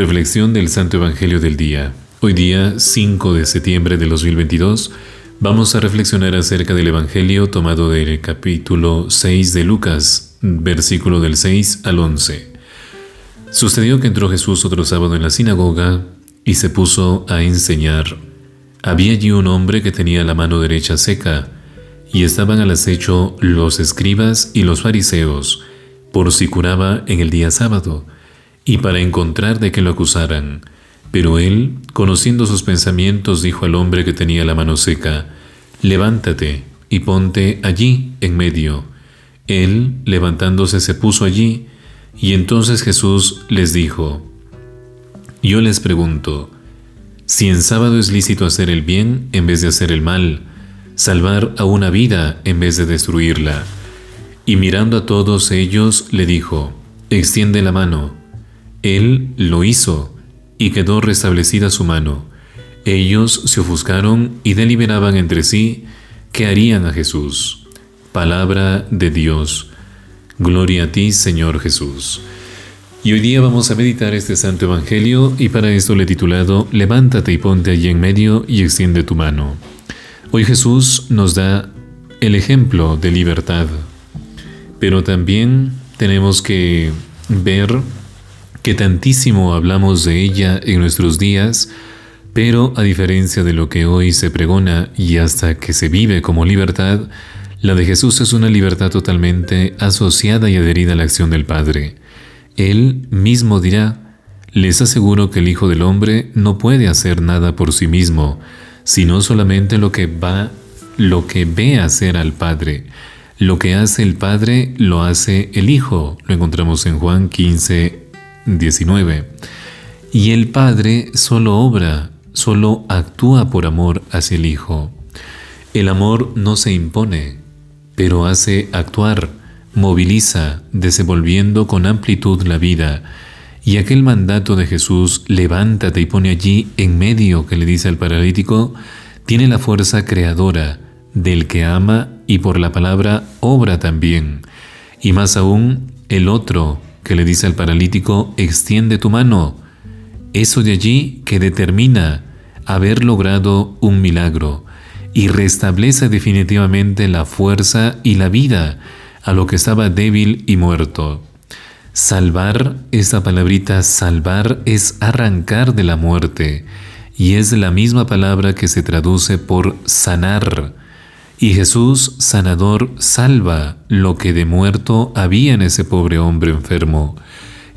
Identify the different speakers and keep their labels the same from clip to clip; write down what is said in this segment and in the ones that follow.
Speaker 1: Reflexión del Santo Evangelio del Día. Hoy día, 5 de septiembre de 2022, vamos a reflexionar acerca del Evangelio tomado del capítulo 6 de Lucas, versículo del 6 al 11. Sucedió que entró Jesús otro sábado en la sinagoga y se puso a enseñar. Había allí un hombre que tenía la mano derecha seca, y estaban al acecho los escribas y los fariseos, por si curaba en el día sábado y para encontrar de qué lo acusaran. Pero él, conociendo sus pensamientos, dijo al hombre que tenía la mano seca, Levántate y ponte allí en medio. Él, levantándose, se puso allí, y entonces Jesús les dijo, Yo les pregunto, si en sábado es lícito hacer el bien en vez de hacer el mal, salvar a una vida en vez de destruirla. Y mirando a todos ellos, le dijo, Extiende la mano. Él lo hizo y quedó restablecida su mano. Ellos se ofuscaron y deliberaban entre sí qué harían a Jesús. Palabra de Dios. Gloria a ti, Señor Jesús. Y hoy día vamos a meditar este Santo Evangelio y para esto le he titulado Levántate y ponte allí en medio y extiende tu mano. Hoy Jesús nos da el ejemplo de libertad, pero también tenemos que ver que tantísimo hablamos de ella en nuestros días, pero a diferencia de lo que hoy se pregona y hasta que se vive como libertad, la de Jesús es una libertad totalmente asociada y adherida a la acción del Padre. Él mismo dirá, les aseguro que el Hijo del Hombre no puede hacer nada por sí mismo, sino solamente lo que va, lo que ve hacer al Padre. Lo que hace el Padre lo hace el Hijo. Lo encontramos en Juan 15, 19. Y el Padre solo obra, solo actúa por amor hacia el Hijo. El amor no se impone, pero hace actuar, moviliza, desenvolviendo con amplitud la vida. Y aquel mandato de Jesús, levántate y pone allí en medio que le dice al paralítico, tiene la fuerza creadora del que ama y por la palabra obra también. Y más aún, el otro, que le dice al paralítico, extiende tu mano. Eso de allí que determina haber logrado un milagro y restablece definitivamente la fuerza y la vida a lo que estaba débil y muerto. Salvar, esta palabrita salvar es arrancar de la muerte y es la misma palabra que se traduce por sanar. Y Jesús, sanador, salva lo que de muerto había en ese pobre hombre enfermo.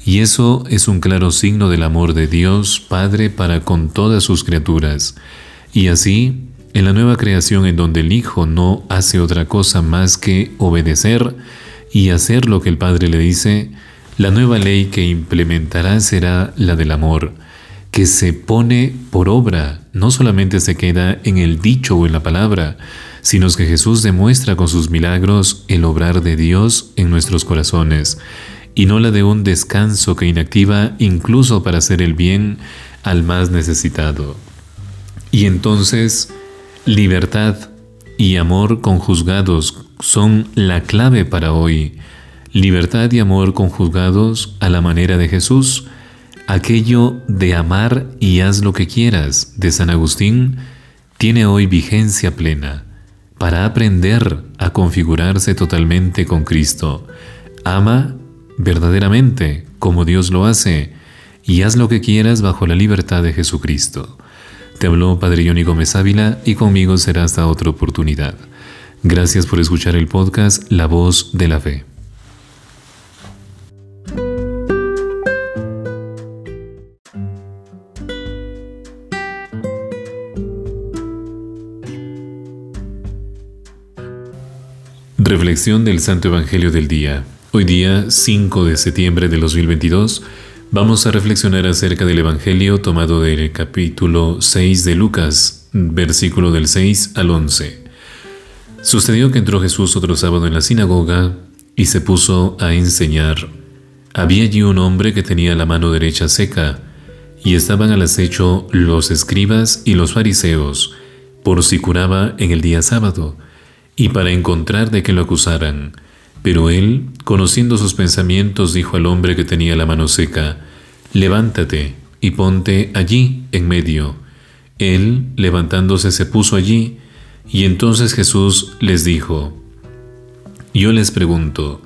Speaker 1: Y eso es un claro signo del amor de Dios Padre para con todas sus criaturas. Y así, en la nueva creación en donde el Hijo no hace otra cosa más que obedecer y hacer lo que el Padre le dice, la nueva ley que implementará será la del amor, que se pone por obra, no solamente se queda en el dicho o en la palabra, sino que Jesús demuestra con sus milagros el obrar de Dios en nuestros corazones, y no la de un descanso que inactiva incluso para hacer el bien al más necesitado. Y entonces, libertad y amor conjuzgados son la clave para hoy. Libertad y amor conjuzgados a la manera de Jesús, aquello de amar y haz lo que quieras de San Agustín, tiene hoy vigencia plena para aprender a configurarse totalmente con Cristo. Ama verdaderamente como Dios lo hace y haz lo que quieras bajo la libertad de Jesucristo. Te habló Padre Johnny Gómez Ávila y conmigo será hasta otra oportunidad. Gracias por escuchar el podcast La Voz de la Fe. Reflexión del Santo Evangelio del Día. Hoy día, 5 de septiembre de 2022, vamos a reflexionar acerca del Evangelio tomado del capítulo 6 de Lucas, versículo del 6 al 11. Sucedió que entró Jesús otro sábado en la sinagoga y se puso a enseñar. Había allí un hombre que tenía la mano derecha seca, y estaban al acecho los escribas y los fariseos, por si curaba en el día sábado y para encontrar de qué lo acusaran. Pero él, conociendo sus pensamientos, dijo al hombre que tenía la mano seca, Levántate y ponte allí en medio. Él, levantándose, se puso allí, y entonces Jesús les dijo, Yo les pregunto,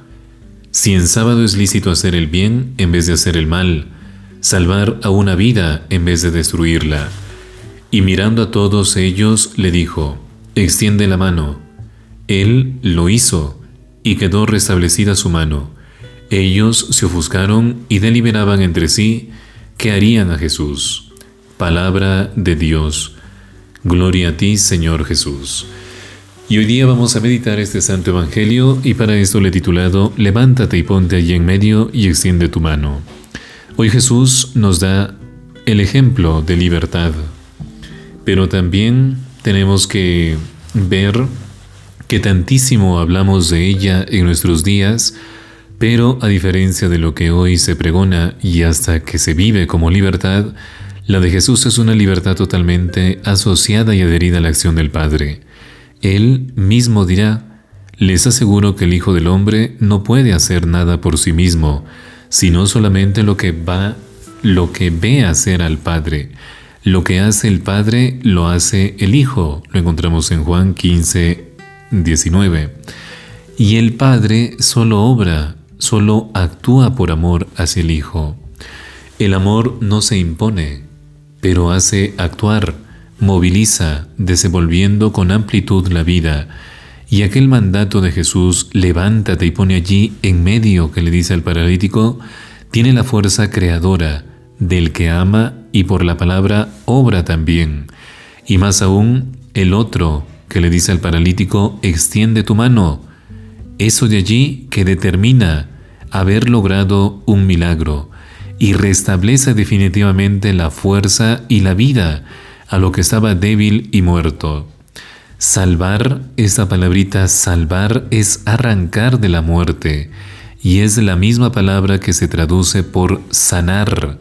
Speaker 1: si en sábado es lícito hacer el bien en vez de hacer el mal, salvar a una vida en vez de destruirla. Y mirando a todos ellos, le dijo, Extiende la mano. Él lo hizo, y quedó restablecida su mano. Ellos se ofuscaron y deliberaban entre sí qué harían a Jesús. Palabra de Dios. Gloria a ti, Señor Jesús. Y hoy día vamos a meditar este Santo Evangelio y para esto le he titulado Levántate y ponte allí en medio y extiende tu mano. Hoy Jesús nos da el ejemplo de libertad, pero también tenemos que ver que tantísimo hablamos de ella en nuestros días, pero a diferencia de lo que hoy se pregona y hasta que se vive como libertad, la de Jesús es una libertad totalmente asociada y adherida a la acción del Padre. Él mismo dirá, les aseguro que el Hijo del Hombre no puede hacer nada por sí mismo, sino solamente lo que va, lo que ve hacer al Padre. Lo que hace el Padre lo hace el Hijo. Lo encontramos en Juan 15, 19. Y el Padre solo obra solo actúa por amor hacia el Hijo. El amor no se impone, pero hace actuar, moviliza, desenvolviendo con amplitud la vida. Y aquel mandato de Jesús, levántate y pone allí en medio que le dice al paralítico, tiene la fuerza creadora del que ama y por la palabra obra también. Y más aún, el otro que le dice al paralítico, extiende tu mano, eso de allí que determina haber logrado un milagro y restablece definitivamente la fuerza y la vida a lo que estaba débil y muerto. Salvar, esta palabrita salvar es arrancar de la muerte y es la misma palabra que se traduce por sanar.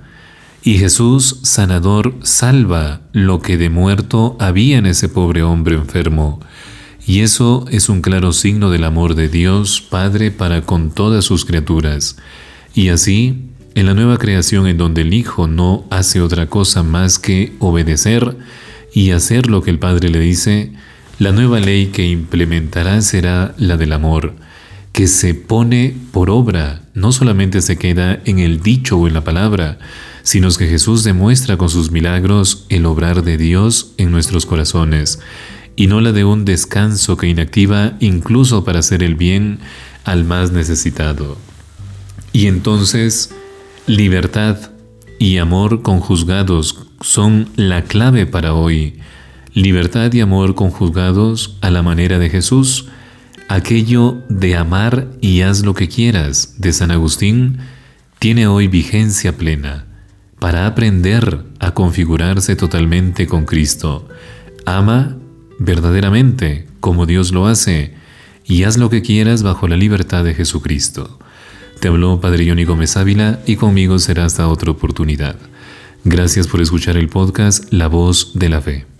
Speaker 1: Y Jesús, sanador, salva lo que de muerto había en ese pobre hombre enfermo. Y eso es un claro signo del amor de Dios Padre para con todas sus criaturas. Y así, en la nueva creación en donde el Hijo no hace otra cosa más que obedecer y hacer lo que el Padre le dice, la nueva ley que implementará será la del amor, que se pone por obra, no solamente se queda en el dicho o en la palabra, sino que Jesús demuestra con sus milagros el obrar de Dios en nuestros corazones y no la de un descanso que inactiva incluso para hacer el bien al más necesitado. Y entonces, libertad y amor conjuzgados son la clave para hoy. Libertad y amor conjuzgados a la manera de Jesús, aquello de amar y haz lo que quieras de San Agustín, tiene hoy vigencia plena para aprender a configurarse totalmente con Cristo. Ama verdaderamente, como Dios lo hace, y haz lo que quieras bajo la libertad de Jesucristo. Te habló Padre Johnny Gómez Ávila y conmigo será hasta otra oportunidad. Gracias por escuchar el podcast La Voz de la Fe.